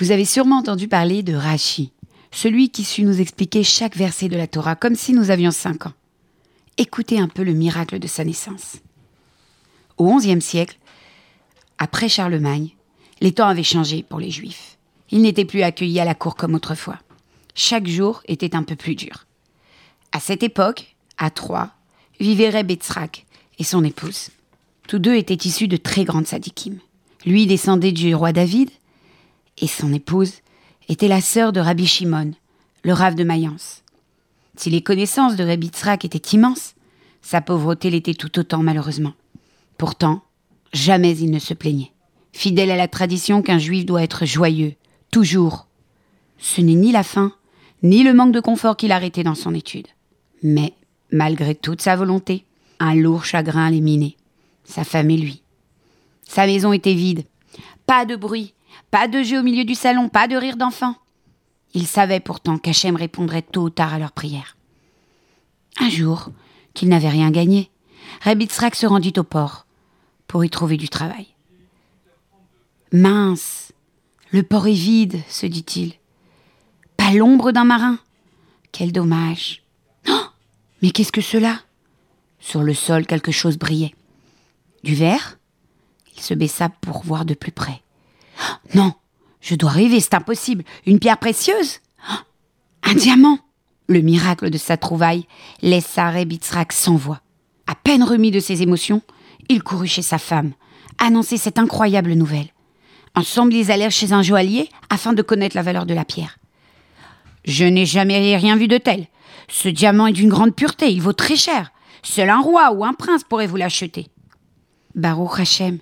Vous avez sûrement entendu parler de Rachi, celui qui sut nous expliquer chaque verset de la Torah comme si nous avions cinq ans. Écoutez un peu le miracle de sa naissance. Au XIe siècle, après Charlemagne, les temps avaient changé pour les Juifs. Ils n'étaient plus accueillis à la cour comme autrefois. Chaque jour était un peu plus dur. À cette époque, à Troyes, vivait Reb et son épouse. Tous deux étaient issus de très grandes sadikim. Lui descendait du roi David, et son épouse était la sœur de Rabbi Shimon, le rave de Mayence. Si les connaissances de Reb étaient immenses, sa pauvreté l'était tout autant malheureusement. Pourtant, jamais il ne se plaignait. Fidèle à la tradition qu'un juif doit être joyeux, toujours. Ce n'est ni la faim, ni le manque de confort qui l'arrêtait dans son étude. Mais, malgré toute sa volonté, un lourd chagrin minait. Sa femme et lui. Sa maison était vide. Pas de bruit, pas de jeu au milieu du salon, pas de rire d'enfant. Il savait pourtant qu'Hachem répondrait tôt ou tard à leurs prières. Un jour, qu'il n'avait rien gagné, Rebitzrak se rendit au port pour y trouver du travail. Mince, le port est vide, se dit-il. Pas l'ombre d'un marin. Quel dommage. Oh Mais qu'est-ce que cela? Sur le sol, quelque chose brillait. Du verre? Il se baissa pour voir de plus près. Non, je dois rêver, c'est impossible. Une pierre précieuse? Oh Un diamant? Le miracle de sa trouvaille laissa Rebitzrak sans voix. À peine remis de ses émotions, il courut chez sa femme, annoncer cette incroyable nouvelle. Ensemble, ils allèrent chez un joaillier afin de connaître la valeur de la pierre. Je n'ai jamais rien vu de tel. Ce diamant est d'une grande pureté, il vaut très cher. Seul un roi ou un prince pourrait vous l'acheter. Baruch Hashem,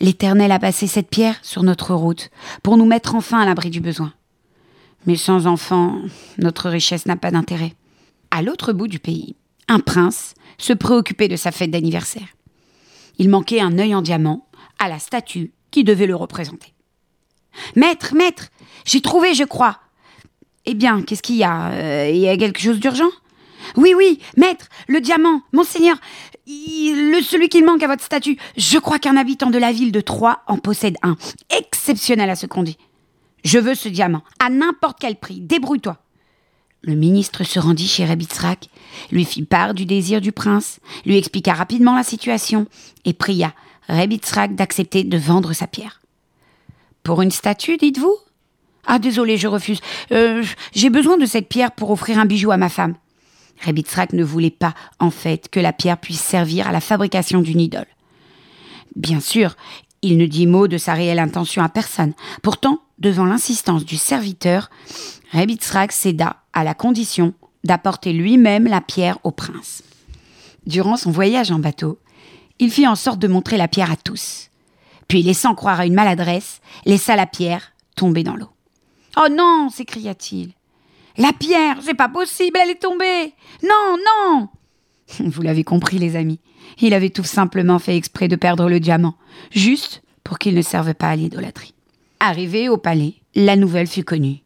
l'Éternel a passé cette pierre sur notre route pour nous mettre enfin à l'abri du besoin. Mais sans enfants, notre richesse n'a pas d'intérêt. À l'autre bout du pays, un prince se préoccupait de sa fête d'anniversaire. Il manquait un œil en diamant à la statue qui devait le représenter. Maître, maître, j'ai trouvé, je crois. Eh bien, qu'est-ce qu'il y a? Euh, Il y a quelque chose d'urgent? Oui, oui, maître, le diamant, monseigneur, celui qui manque à votre statue. Je crois qu'un habitant de la ville de Troyes en possède un. Exceptionnel à ce qu'on dit. Je veux ce diamant, à n'importe quel prix. Débrouille-toi. Le ministre se rendit chez Rebitzrak, lui fit part du désir du prince, lui expliqua rapidement la situation et pria Rebitzrak d'accepter de vendre sa pierre. Pour une statue, dites-vous? Ah, désolé, je refuse. Euh, j'ai besoin de cette pierre pour offrir un bijou à ma femme. Rebitzrak ne voulait pas, en fait, que la pierre puisse servir à la fabrication d'une idole. Bien sûr, il ne dit mot de sa réelle intention à personne. Pourtant, devant l'insistance du serviteur, Rebitzrak céda à la condition d'apporter lui-même la pierre au prince. Durant son voyage en bateau, il fit en sorte de montrer la pierre à tous. Puis, laissant croire à une maladresse, laissa la pierre tomber dans l'eau. Oh non s'écria-t-il. La pierre, c'est pas possible, elle est tombée. Non, non Vous l'avez compris, les amis. Il avait tout simplement fait exprès de perdre le diamant, juste pour qu'il ne serve pas à l'idolâtrie. Arrivé au palais, la nouvelle fut connue.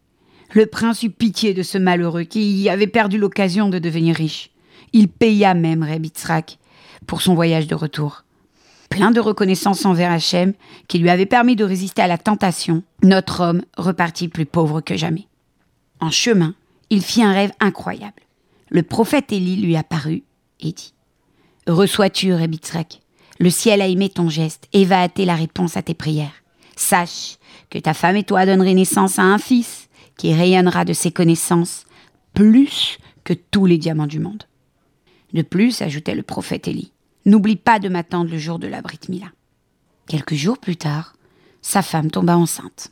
Le prince eut pitié de ce malheureux qui avait perdu l'occasion de devenir riche. Il paya même Rebitzrak pour son voyage de retour. Plein de reconnaissance envers Hachem, qui lui avait permis de résister à la tentation, notre homme repartit plus pauvre que jamais. En chemin, il fit un rêve incroyable. Le prophète Élie lui apparut et dit Reçois-tu, Rebitzrak Le ciel a aimé ton geste et va hâter la réponse à tes prières. Sache que ta femme et toi donnerez naissance à un fils qui rayonnera de ses connaissances plus que tous les diamants du monde. De plus, ajoutait le prophète Élie, N'oublie pas de m'attendre le jour de la Brit Mila. Quelques jours plus tard, sa femme tomba enceinte.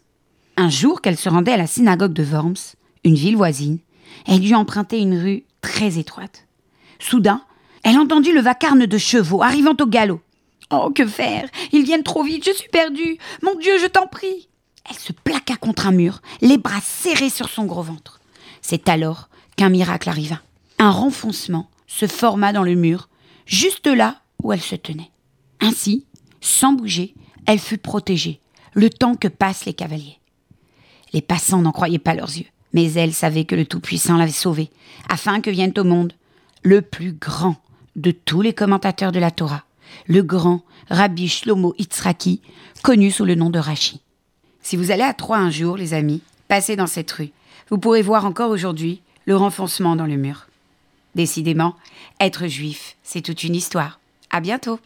Un jour qu'elle se rendait à la synagogue de Worms, une ville voisine, elle dut emprunter une rue très étroite. Soudain, elle entendit le vacarme de chevaux arrivant au galop. Oh, que faire? Ils viennent trop vite, je suis perdue Mon Dieu, je t'en prie Elle se plaqua contre un mur, les bras serrés sur son gros ventre. C'est alors qu'un miracle arriva. Un renfoncement se forma dans le mur, juste là où elle se tenait. Ainsi, sans bouger, elle fut protégée, le temps que passent les cavaliers. Les passants n'en croyaient pas leurs yeux, mais elle savait que le Tout-Puissant l'avait sauvée, afin que vienne au monde le plus grand de tous les commentateurs de la Torah, le grand Rabbi Shlomo Itzraki, connu sous le nom de Rashi. Si vous allez à Troyes un jour, les amis, passez dans cette rue. Vous pourrez voir encore aujourd'hui le renfoncement dans le mur. Décidément, être juif, c'est toute une histoire. À bientôt!